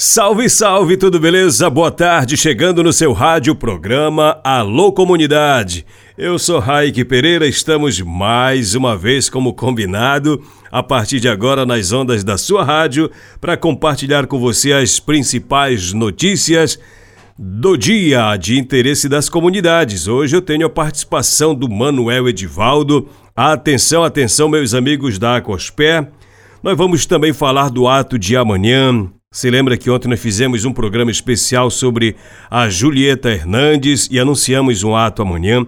Salve, salve, tudo beleza? Boa tarde, chegando no seu rádio programa Alô Comunidade. Eu sou Raik Pereira, estamos mais uma vez como combinado, a partir de agora nas ondas da sua rádio, para compartilhar com você as principais notícias do dia de interesse das comunidades. Hoje eu tenho a participação do Manuel Edivaldo. Atenção, atenção, meus amigos da Acospé. Nós vamos também falar do ato de amanhã, se lembra que ontem nós fizemos um programa especial sobre a Julieta Hernandes e anunciamos um ato amanhã.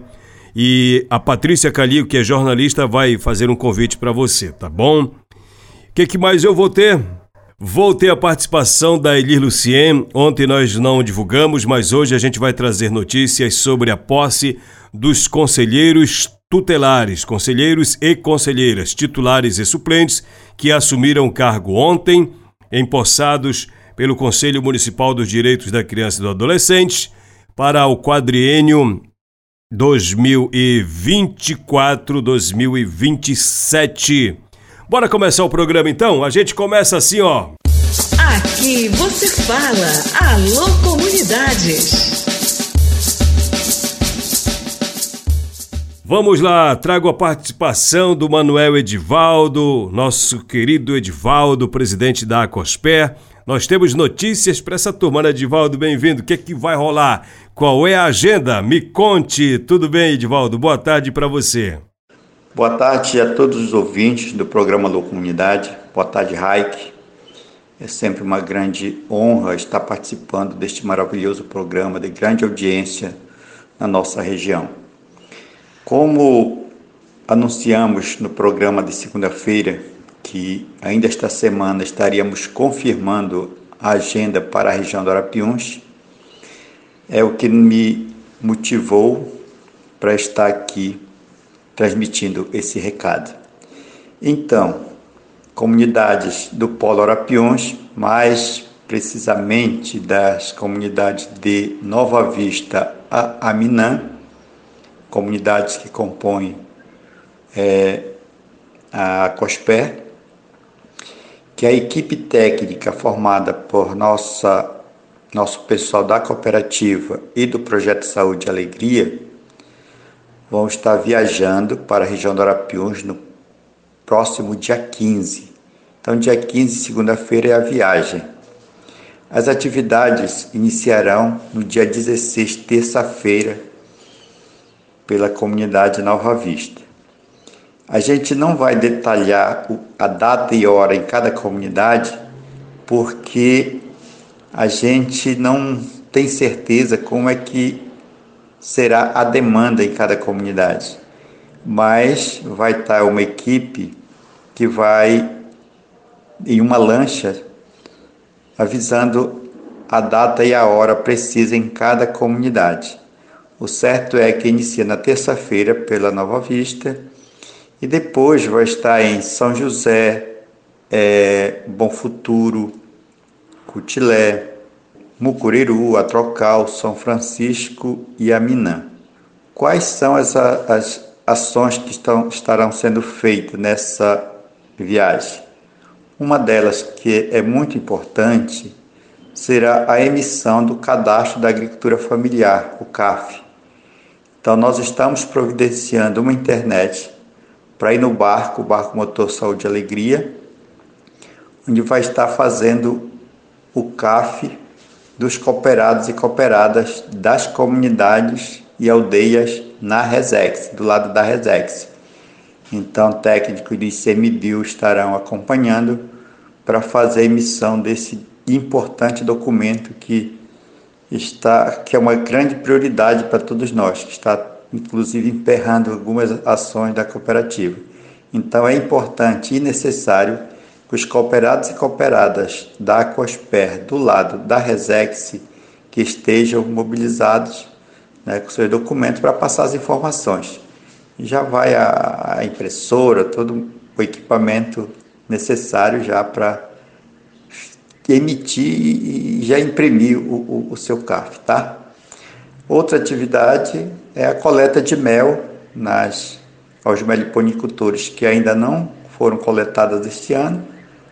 E a Patrícia Calil, que é jornalista, vai fazer um convite para você, tá bom? O que, que mais eu vou ter? Vou ter a participação da Elir Lucien. Ontem nós não divulgamos, mas hoje a gente vai trazer notícias sobre a posse dos conselheiros tutelares, conselheiros e conselheiras, titulares e suplentes, que assumiram o cargo ontem empossados pelo Conselho Municipal dos Direitos da Criança e do Adolescente para o quadriênio 2024-2027. Bora começar o programa então? A gente começa assim, ó. Aqui você fala, alô comunidades. Vamos lá, trago a participação do Manuel Edivaldo, nosso querido Edivaldo, presidente da Acospé. Nós temos notícias para essa turma, né, Edivaldo? Bem-vindo. O que é que vai rolar? Qual é a agenda? Me conte. Tudo bem, Edivaldo? Boa tarde para você. Boa tarde a todos os ouvintes do programa do Comunidade. Boa tarde, Raik. É sempre uma grande honra estar participando deste maravilhoso programa de grande audiência na nossa região. Como anunciamos no programa de segunda-feira, que ainda esta semana estaríamos confirmando a agenda para a região do Arapiuns, é o que me motivou para estar aqui transmitindo esse recado. Então, comunidades do Polo Arapiuns, mais precisamente das comunidades de Nova Vista a Aminã, comunidades que compõem é, a COSPER, que a equipe técnica formada por nossa, nosso pessoal da cooperativa e do Projeto Saúde e Alegria vão estar viajando para a região do Arapiuns no próximo dia 15. Então, dia 15, segunda-feira, é a viagem. As atividades iniciarão no dia 16, terça-feira, pela comunidade Nova Vista. A gente não vai detalhar a data e hora em cada comunidade, porque a gente não tem certeza como é que será a demanda em cada comunidade. Mas vai estar uma equipe que vai em uma lancha avisando a data e a hora precisa em cada comunidade. O certo é que inicia na terça-feira pela Nova Vista e depois vai estar em São José, é, Bom Futuro, Cutilé, Mucuriru, Atrocal, São Francisco e Aminã. Quais são as, as ações que estão, estarão sendo feitas nessa viagem? Uma delas, que é muito importante, será a emissão do Cadastro da Agricultura Familiar, o CAF, então, nós estamos providenciando uma internet para ir no barco, o Barco Motor Saúde e Alegria, onde vai estar fazendo o CAF dos cooperados e cooperadas das comunidades e aldeias na Resex, do lado da Resex. Então, técnicos do ICMBio estarão acompanhando para fazer a emissão desse importante documento que está que é uma grande prioridade para todos nós, que está inclusive emperrando algumas ações da cooperativa. Então é importante e necessário que os cooperados e cooperadas da Aquasper do lado da Resex que estejam mobilizados né, com seus documentos para passar as informações. Já vai a, a impressora, todo o equipamento necessário já para emitir e já imprimir o, o, o seu CAF, tá? Outra atividade é a coleta de mel nas aos meliponicultores que ainda não foram coletadas este ano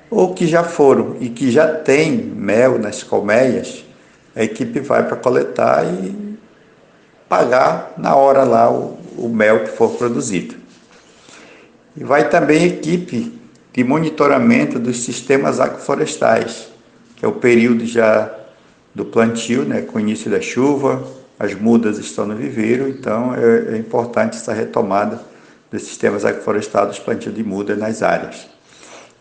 ou que já foram e que já tem mel nas colmeias, a equipe vai para coletar e pagar na hora lá o, o mel que for produzido. E vai também equipe de monitoramento dos sistemas agroflorestais, que é o período já do plantio, né, com o início da chuva, as mudas estão no viveiro, então é, é importante essa retomada dos sistemas agroflorestais, plantio de muda nas áreas.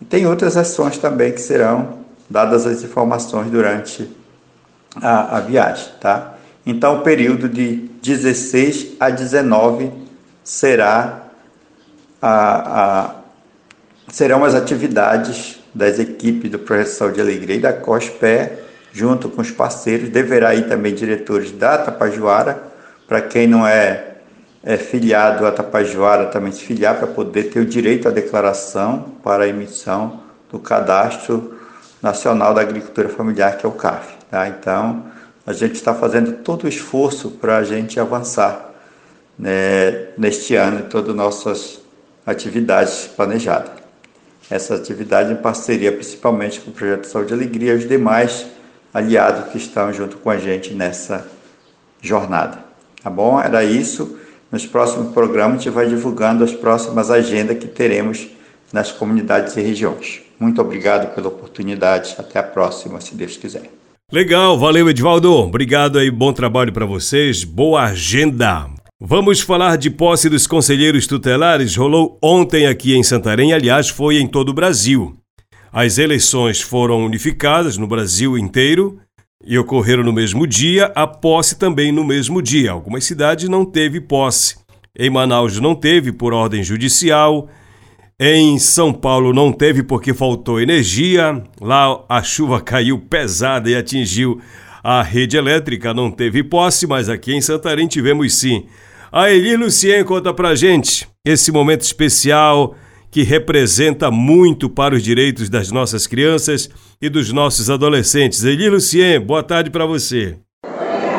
E tem outras ações também que serão dadas as informações durante a, a viagem, tá? Então, o período de 16 a 19 será a, a, serão as atividades das equipes do Projeto Saúde e Alegria e da COSPE, junto com os parceiros. Deverá ir também diretores da Tapajuara, para quem não é, é filiado à Tapajuara, também se filiar para poder ter o direito à declaração para a emissão do Cadastro Nacional da Agricultura Familiar, que é o CAF. Tá? Então, a gente está fazendo todo o esforço para a gente avançar né, neste ano em todas as nossas atividades planejadas. Essa atividade em parceria principalmente com o Projeto Saúde e Alegria e os demais aliados que estão junto com a gente nessa jornada. Tá bom? Era isso. Nos próximos programas a gente vai divulgando as próximas agendas que teremos nas comunidades e regiões. Muito obrigado pela oportunidade. Até a próxima, se Deus quiser. Legal, valeu Edvaldo. Obrigado aí, bom trabalho para vocês, boa agenda. Vamos falar de posse dos conselheiros tutelares. Rolou ontem aqui em Santarém, aliás, foi em todo o Brasil. As eleições foram unificadas no Brasil inteiro e ocorreram no mesmo dia, a posse também no mesmo dia. Algumas cidades não teve posse. Em Manaus não teve por ordem judicial, em São Paulo não teve porque faltou energia. Lá a chuva caiu pesada e atingiu a rede elétrica. Não teve posse, mas aqui em Santarém tivemos sim. A Eli Lucien conta pra gente esse momento especial que representa muito para os direitos das nossas crianças e dos nossos adolescentes. Eli Lucien, boa tarde para você.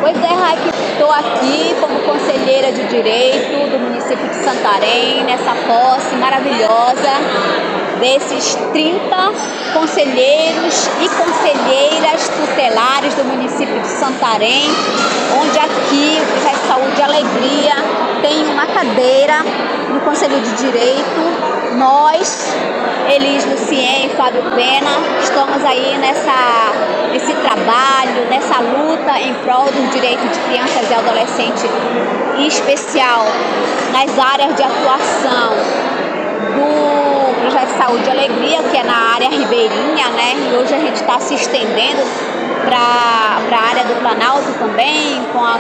Pois é, Raik, estou aqui como conselheira de direito do município de Santarém, nessa posse maravilhosa desses 30 conselheiros e conselheiras tutelares do município de Santarém, onde aqui o Projeto Saúde e Alegria tem uma cadeira no Conselho de Direito. Nós, Elis Lucien e Fábio Pena, estamos aí nessa, nesse trabalho, nessa luta em prol do direito de crianças e adolescentes, em especial nas áreas de atuação do projeto Saúde e Alegria, que é na área ribeirinha, né? E hoje a gente está se estendendo para a área do Planalto também, com a,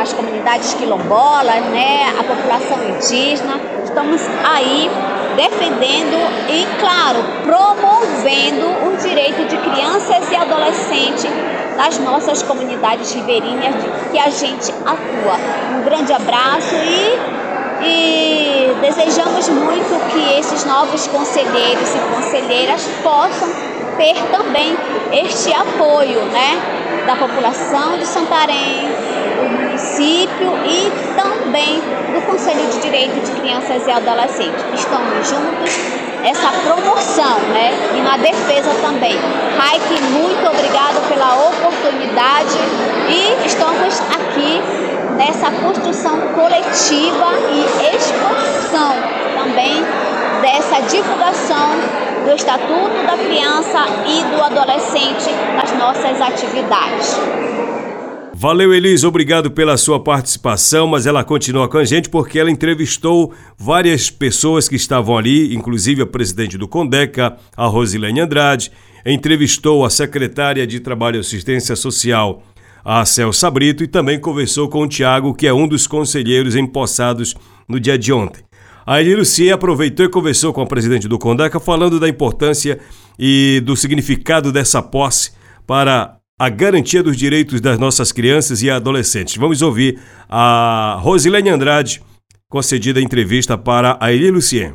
as comunidades quilombolas, né? A população indígena. Estamos aí defendendo e, claro, promovendo o direito de crianças e adolescentes das nossas comunidades ribeirinhas que a gente atua. Um grande abraço e e desejamos muito que esses novos conselheiros e conselheiras possam ter também este apoio né, da população de Santarém, do município e também do Conselho de Direito de Crianças e Adolescentes. Estamos juntos essa promoção né, e na defesa também. Raik, muito obrigado pela oportunidade e estamos aqui nessa construção coletiva e expansão também dessa divulgação do Estatuto da Criança e do Adolescente nas nossas atividades. Valeu, Elis, obrigado pela sua participação, mas ela continua com a gente porque ela entrevistou várias pessoas que estavam ali, inclusive a presidente do Condeca, a Rosilene Andrade, entrevistou a secretária de Trabalho e Assistência Social, a Celsa Brito, e também conversou com o Tiago, que é um dos conselheiros empossados no dia de ontem. A Eli Lucia aproveitou e conversou com a presidente do Condeca, falando da importância e do significado dessa posse para a garantia dos direitos das nossas crianças e adolescentes. Vamos ouvir a Rosilene Andrade, concedida a entrevista para a Eli Lucien.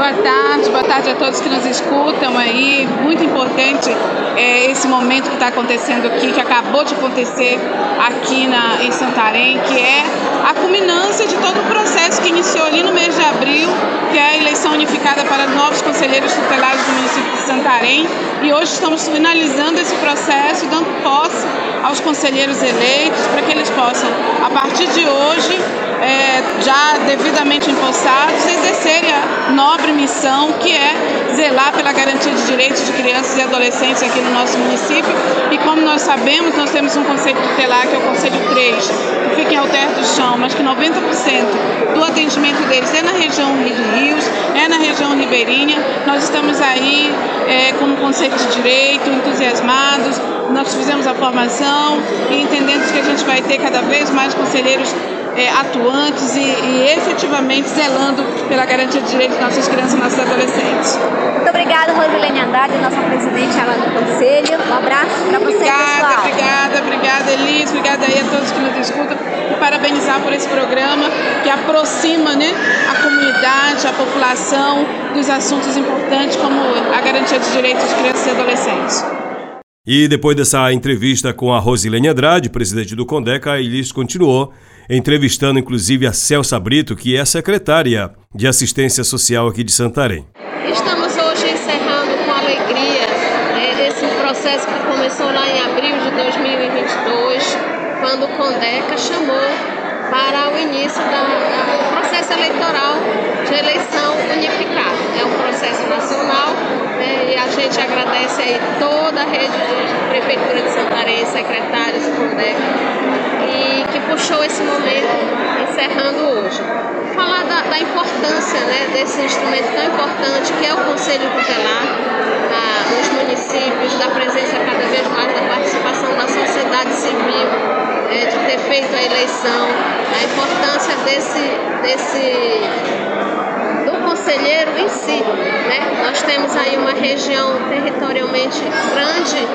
Boa tarde, boa tarde a todos que nos escutam aí. Muito importante é, esse momento que está acontecendo aqui, que acabou de acontecer aqui na, em Santarém, que é a culminância de todo o processo que iniciou ali no mês de abril, que é a eleição unificada para novos conselheiros tutelares do município de Santarém. E hoje estamos finalizando esse processo, dando posse aos conselheiros eleitos, para que eles possam, a partir de hoje, é, já devidamente empossados, exercerem a nobre missão que é zelar pela garantia de direitos de crianças e adolescentes aqui no nosso município. E como nós sabemos, nós temos um conselho tutelar, que é o Conselho 3, que fica em Alter do Chão, mas que 90% do atendimento deles é na região de Rios, é na região ribeirinha. Nós estamos aí é, como Conselho de Direito, entusiasmados, fizemos a formação e entendemos que a gente vai ter cada vez mais conselheiros é, atuantes e, e, efetivamente zelando pela garantia de direitos de nossas crianças e nossos adolescentes. Muito obrigada, Rosilene Andrade, nossa presidente lá do Conselho. Um abraço para você, obrigada, pessoal. Obrigada, obrigada, Elis, obrigada aí a todos que nos escutam e parabenizar por esse programa que aproxima né, a comunidade, a população dos assuntos importantes como a garantia de direitos de crianças e adolescentes. E depois dessa entrevista com a Rosilene Andrade, presidente do Condeca, a Elis continuou entrevistando inclusive a Celsa Brito, que é secretária de Assistência Social aqui de Santarém. Estamos hoje encerrando com alegria né, esse processo que começou lá em abril de 2022, quando o Condeca chamou para o início do processo eleitoral de eleição unificada. É um processo nacional né, e a gente agradece aí toda a rede de Prefeitura de Santarém, secretários Condeca, e que puxou esse momento, encerrando hoje. Falar da, da importância né, desse instrumento tão importante que é o Conselho Tutelar na, nos municípios, da presença cada vez mais da participação da sociedade civil, é, de ter feito a eleição, a importância desse, desse do conselheiro em si. Né? Nós temos aí uma região territorialmente grande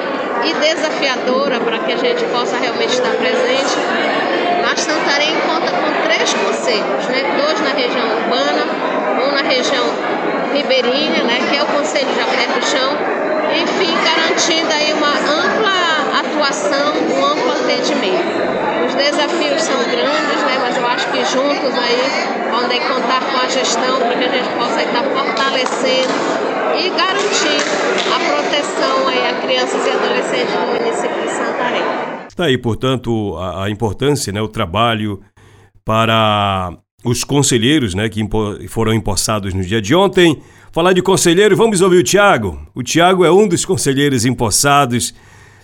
e desafiadora para que a gente possa realmente estar presente. Mas Santarém conta com três conselhos, né? dois na região urbana, um na região ribeirinha, né? que é o Conselho de Alter do Chão, enfim, garantindo aí uma ampla atuação, um amplo atendimento. Os desafios são grandes, né? mas eu acho que juntos aí podem contar com a gestão para que a gente possa estar fortalecendo e garantir a proteção aí a crianças e adolescentes do município de Santarém. Está aí, portanto, a, a, importância, né, o trabalho para os conselheiros né, que impo foram empossados no dia de ontem. Falar de conselheiro, vamos ouvir o Tiago. O Tiago é um dos conselheiros empossados.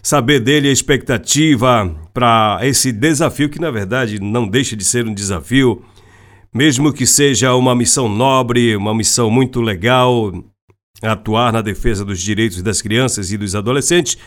Saber dele a expectativa para esse desafio, que na verdade não deixa de ser um desafio, mesmo que seja uma missão nobre, uma missão muito legal, atuar na defesa dos direitos das crianças e dos adolescentes,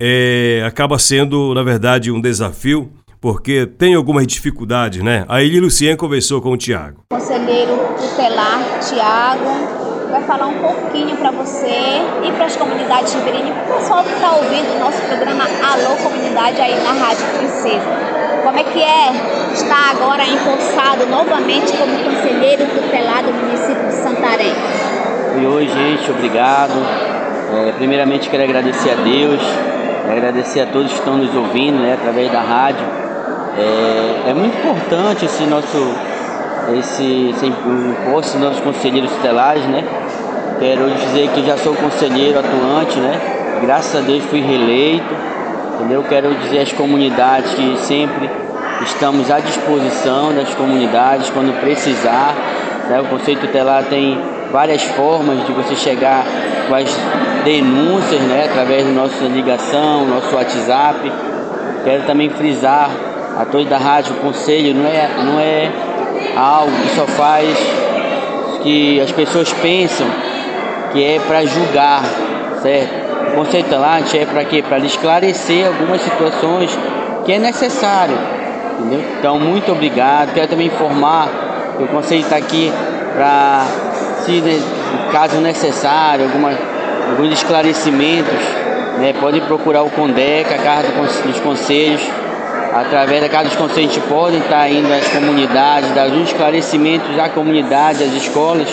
é, acaba sendo, na verdade, um desafio, porque tem algumas dificuldades, né? A Eli Lucien conversou com o Tiago. Conselheiro tutelar, Tiago, vai falar um pouquinho para você e para as comunidades ribeirinhas, para o pessoal que está ouvindo o nosso programa Alô Comunidade aí na Rádio Princesa. Como é que é estar agora empossado novamente como conselheiro tutelar do município de Santarém? E oi, gente, obrigado. É, primeiramente quero agradecer a Deus, agradecer a todos que estão nos ouvindo né, através da rádio. É, é muito importante esse nosso esse, esse imposto dos conselheiros tutelares, né? Quero dizer que já sou conselheiro atuante, né? Graças a Deus fui reeleito, entendeu? Quero dizer às comunidades que sempre estamos à disposição das comunidades quando precisar. Né? O Conselho Tutelar tem várias formas de você chegar com as denúncias, né, através da nossa ligação, nosso WhatsApp. Quero também frisar a todos da rádio, o conselho não é, não é algo que só faz que as pessoas pensam que é para julgar, certo? o Conselho Tutelar é para quê? Para esclarecer algumas situações que é necessário, entendeu? Então, muito obrigado. Quero também informar que o Conselho está aqui para, se caso necessário, alguma, alguns esclarecimentos, né, pode procurar o CONDEC, a Casa dos Conselhos, através da Casa dos Conselhos, a gente pode estar indo às comunidades, dar os esclarecimentos à comunidade, às escolas,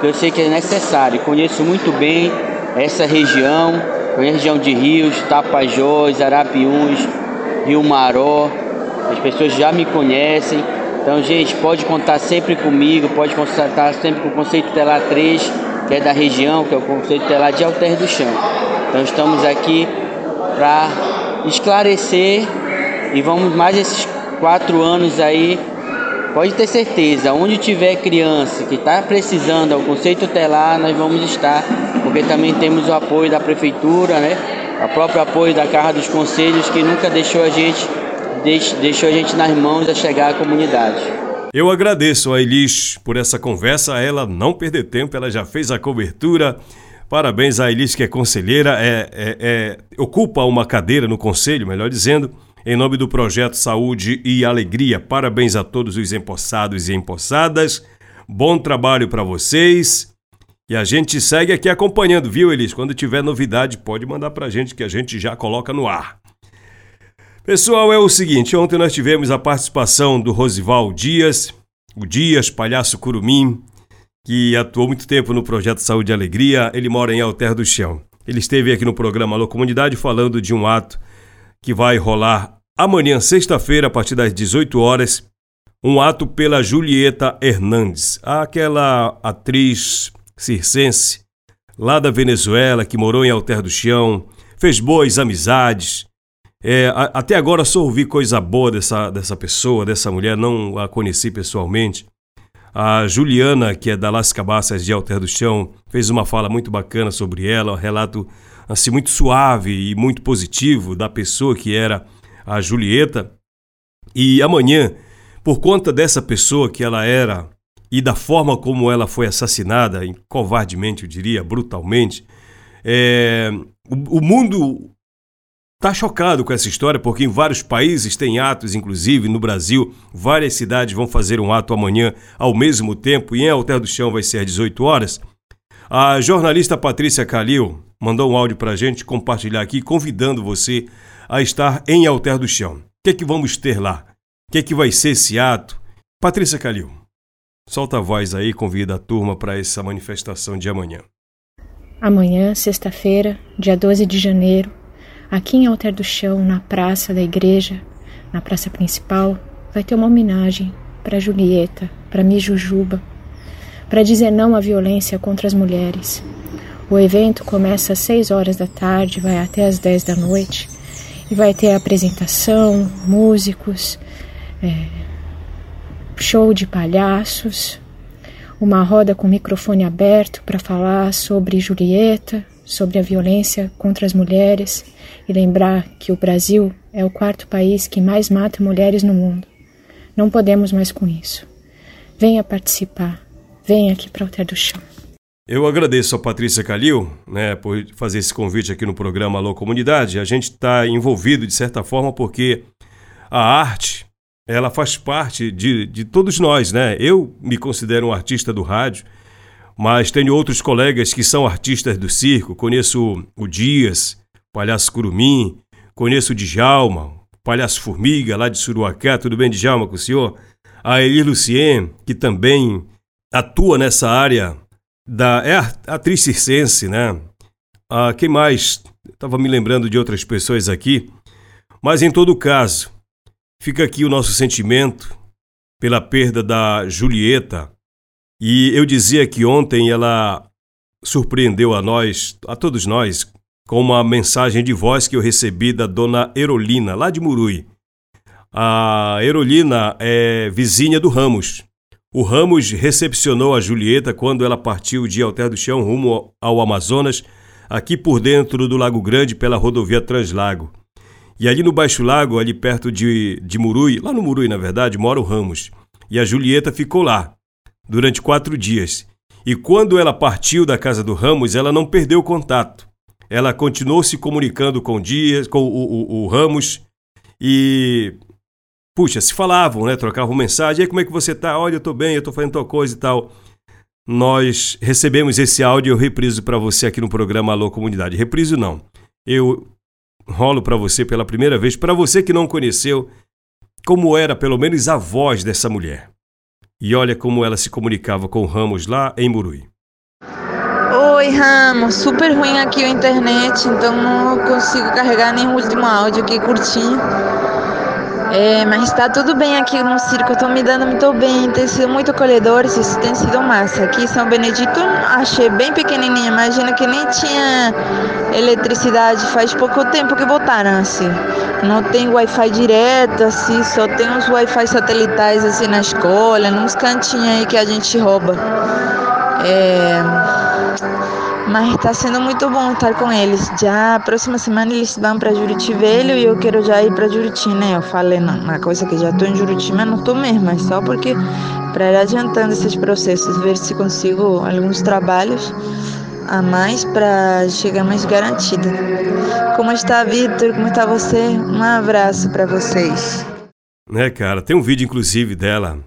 que eu sei que é necessário. Conheço muito bem essa região, conheço a região de Rios, Tapajós, Arapiuns, Rio Maró, as pessoas já me conhecem. Então, gente, pode contar sempre comigo, pode contar sempre com o Conceito Telar 3, que é da região, que é o Conceito Telar de Alter do Chão. Então, estamos aqui para esclarecer e vamos mais esses quatro anos aí. Pode ter certeza, onde tiver criança que está precisando ao conceito telar, nós vamos estar, porque também temos o apoio da prefeitura, né? O próprio apoio da Casa dos Conselhos, que nunca deixou a gente, deixou a gente nas mãos a chegar à comunidade. Eu agradeço a Elis por essa conversa, ela não perder tempo, ela já fez a cobertura. Parabéns a Elis, que é conselheira, é, é, é, ocupa uma cadeira no conselho, melhor dizendo, em nome do projeto Saúde e Alegria, parabéns a todos os empossados e empossadas. Bom trabalho para vocês. E a gente segue aqui acompanhando, viu, Elis? Quando tiver novidade, pode mandar para a gente que a gente já coloca no ar. Pessoal, é o seguinte: ontem nós tivemos a participação do Rosival Dias, o Dias, palhaço curumim, que atuou muito tempo no projeto Saúde e Alegria. Ele mora em Alter do Chão. Ele esteve aqui no programa Alô Comunidade falando de um ato que vai rolar amanhã, sexta-feira, a partir das 18 horas, um ato pela Julieta Hernandes, aquela atriz circense lá da Venezuela que morou em Alter do Chão, fez boas amizades. É, a, até agora só ouvi coisa boa dessa, dessa pessoa, dessa mulher, não a conheci pessoalmente. A Juliana, que é da Las Cabaças de Alter do Chão, fez uma fala muito bacana sobre ela, um relato assim muito suave e muito positivo da pessoa que era a Julieta. E amanhã, por conta dessa pessoa que ela era e da forma como ela foi assassinada, covardemente, eu diria, brutalmente, é, o, o mundo está chocado com essa história, porque em vários países tem atos, inclusive no Brasil, várias cidades vão fazer um ato amanhã ao mesmo tempo, e em Alter do Chão vai ser às 18 horas. A jornalista Patrícia Calil mandou um áudio para a gente compartilhar aqui, convidando você a estar em Alter do Chão. O que é que vamos ter lá? O que é que vai ser esse ato? Patrícia Calil, solta a voz aí convida a turma para essa manifestação de amanhã. Amanhã, sexta-feira, dia 12 de janeiro, aqui em Alter do Chão, na praça da igreja, na praça principal, vai ter uma homenagem para Julieta, para Mijujuba, para dizer não à violência contra as mulheres, o evento começa às 6 horas da tarde, vai até às 10 da noite e vai ter apresentação, músicos, é, show de palhaços, uma roda com microfone aberto para falar sobre Julieta, sobre a violência contra as mulheres e lembrar que o Brasil é o quarto país que mais mata mulheres no mundo. Não podemos mais com isso. Venha participar. Venha aqui para o Alter do Chão. Eu agradeço a Patrícia Calil né, por fazer esse convite aqui no programa Alô Comunidade. A gente está envolvido de certa forma porque a arte ela faz parte de, de todos nós. Né? Eu me considero um artista do rádio, mas tenho outros colegas que são artistas do circo. Conheço o Dias, Palhaço Curumim, conheço o Djalma, Palhaço Formiga, lá de Suruacá. Tudo bem, Djalma, com o senhor? A Elir Lucien, que também atua nessa área da é a atriz circense, né? Ah, quem mais? Estava me lembrando de outras pessoas aqui, mas em todo caso, fica aqui o nosso sentimento pela perda da Julieta. E eu dizia que ontem ela surpreendeu a nós, a todos nós, com uma mensagem de voz que eu recebi da dona Erolina, lá de Murui. A Erolina é vizinha do Ramos. O Ramos recepcionou a Julieta quando ela partiu de Alter do Chão rumo ao Amazonas, aqui por dentro do Lago Grande pela rodovia Translago. E ali no Baixo Lago, ali perto de, de Murui, lá no Murui na verdade, mora o Ramos. E a Julieta ficou lá durante quatro dias. E quando ela partiu da casa do Ramos, ela não perdeu contato. ela continuou se comunicando com Dias, com o, o, o Ramos e puxa, se falavam, né? Trocavam mensagem. E aí, como é que você tá? Olha, eu tô bem, eu tô fazendo tal coisa e tal. Nós recebemos esse áudio eu repriso para você aqui no programa Alô Comunidade. Repriso não. Eu rolo para você pela primeira vez, para você que não conheceu como era pelo menos a voz dessa mulher. E olha como ela se comunicava com Ramos lá em Murui. Oi, Ramos. Super ruim aqui a internet, então não consigo carregar o último áudio aqui curtinho. É, mas está tudo bem aqui no circo, estou me dando muito bem, tem sido muito acolhedores, isso tem sido massa. Aqui em São Benedito achei bem pequenininha, imagina que nem tinha eletricidade, faz pouco tempo que botaram assim. Não tem Wi-Fi direto, assim, só tem uns Wi-Fi satelitais assim na escola, nos cantinhos aí que a gente rouba. É... Mas está sendo muito bom estar com eles. Já próxima semana eles vão para Juriti Velho e eu quero já ir para Juriti, né? Eu falei na coisa que já estou em Juriti, mas não estou mesmo, é só porque para ir adiantando esses processos, ver se consigo alguns trabalhos a mais para chegar mais garantida. Como está, Vitor? Como está você? Um abraço para vocês. É, cara, tem um vídeo inclusive dela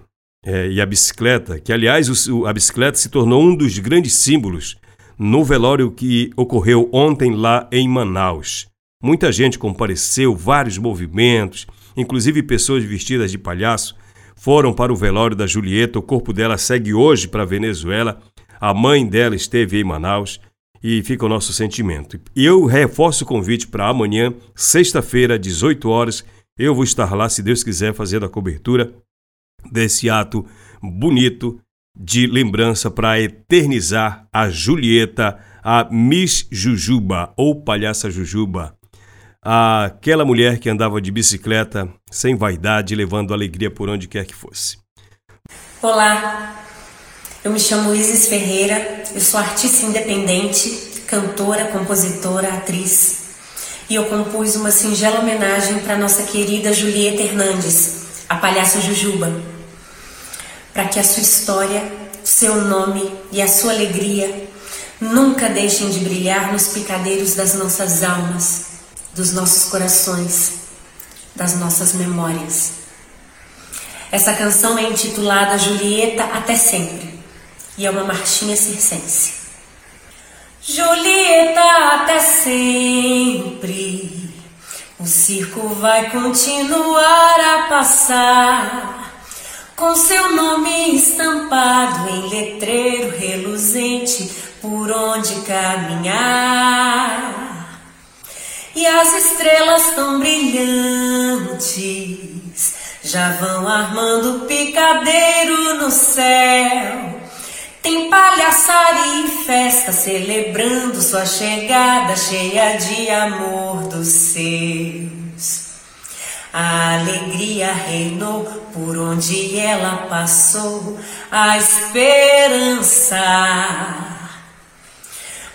é, e a bicicleta, que aliás o, a bicicleta se tornou um dos grandes símbolos no velório que ocorreu ontem lá em Manaus. Muita gente compareceu, vários movimentos, inclusive pessoas vestidas de palhaço, foram para o velório da Julieta. O corpo dela segue hoje para a Venezuela. A mãe dela esteve em Manaus e fica o nosso sentimento. E eu reforço o convite para amanhã, sexta-feira, 18 horas. Eu vou estar lá, se Deus quiser, fazendo a cobertura desse ato bonito de lembrança para eternizar a Julieta, a Miss Jujuba ou Palhaça Jujuba, aquela mulher que andava de bicicleta sem vaidade, levando alegria por onde quer que fosse. Olá, eu me chamo Isis Ferreira, eu sou artista independente, cantora, compositora, atriz. E eu compus uma singela homenagem para nossa querida Julieta Hernandes, a palhaça Jujuba para que a sua história, seu nome e a sua alegria nunca deixem de brilhar nos picadeiros das nossas almas, dos nossos corações, das nossas memórias. Essa canção é intitulada Julieta até sempre e é uma marchinha circense. Julieta até sempre, o circo vai continuar a passar com seu nome estampado em letreiro reluzente por onde caminhar. E as estrelas tão brilhantes já vão armando picadeiro no céu. Tem palhaçaria e festa celebrando sua chegada cheia de amor dos seus. A alegria reinou por onde ela passou, a esperança.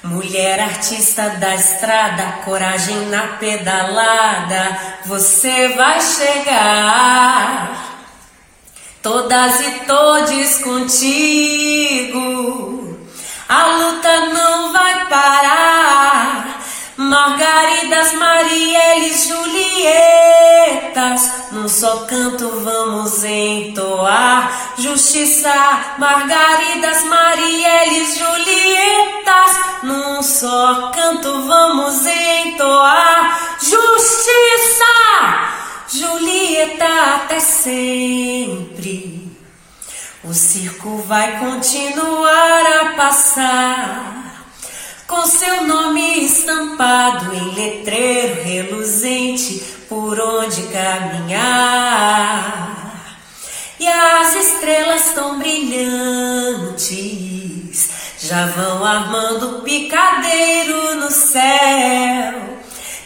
Mulher artista da estrada, coragem na pedalada, você vai chegar. Todas e todes contigo, a luta não vai parar. Margaridas, Marieles, Julietas, num só canto vamos entoar. Justiça, Margaridas, Marieles, Julietas, num só canto vamos entoar. Justiça, Julieta até sempre. O circo vai continuar a passar com seu nome estampado em letreiro reluzente por onde caminhar. E as estrelas tão brilhantes já vão armando picadeiro no céu.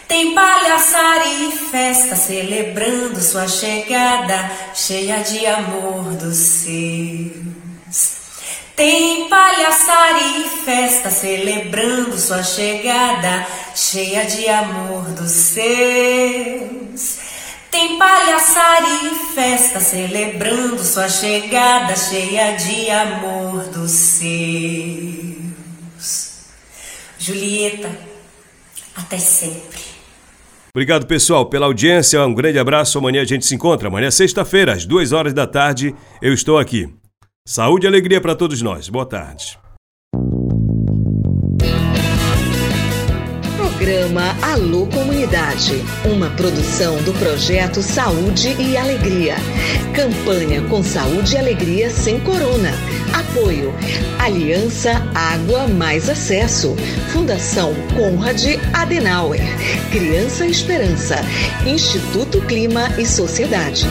Tem palhaçaria e festa celebrando sua chegada, cheia de amor dos seus. Tem palhaçaria e festa celebrando sua chegada, cheia de amor dos seus. Tem palhaçaria e festa celebrando sua chegada, cheia de amor dos seus. Julieta, Até sempre. Obrigado, pessoal, pela audiência. Um grande abraço. Amanhã a gente se encontra. Amanhã, sexta-feira, às duas horas da tarde, eu estou aqui. Saúde e alegria para todos nós. Boa tarde. Programa Alô Comunidade, uma produção do projeto Saúde e Alegria. Campanha com Saúde e Alegria sem Corona. Apoio Aliança Água Mais Acesso. Fundação Conrad Adenauer. Criança Esperança. Instituto Clima e Sociedade.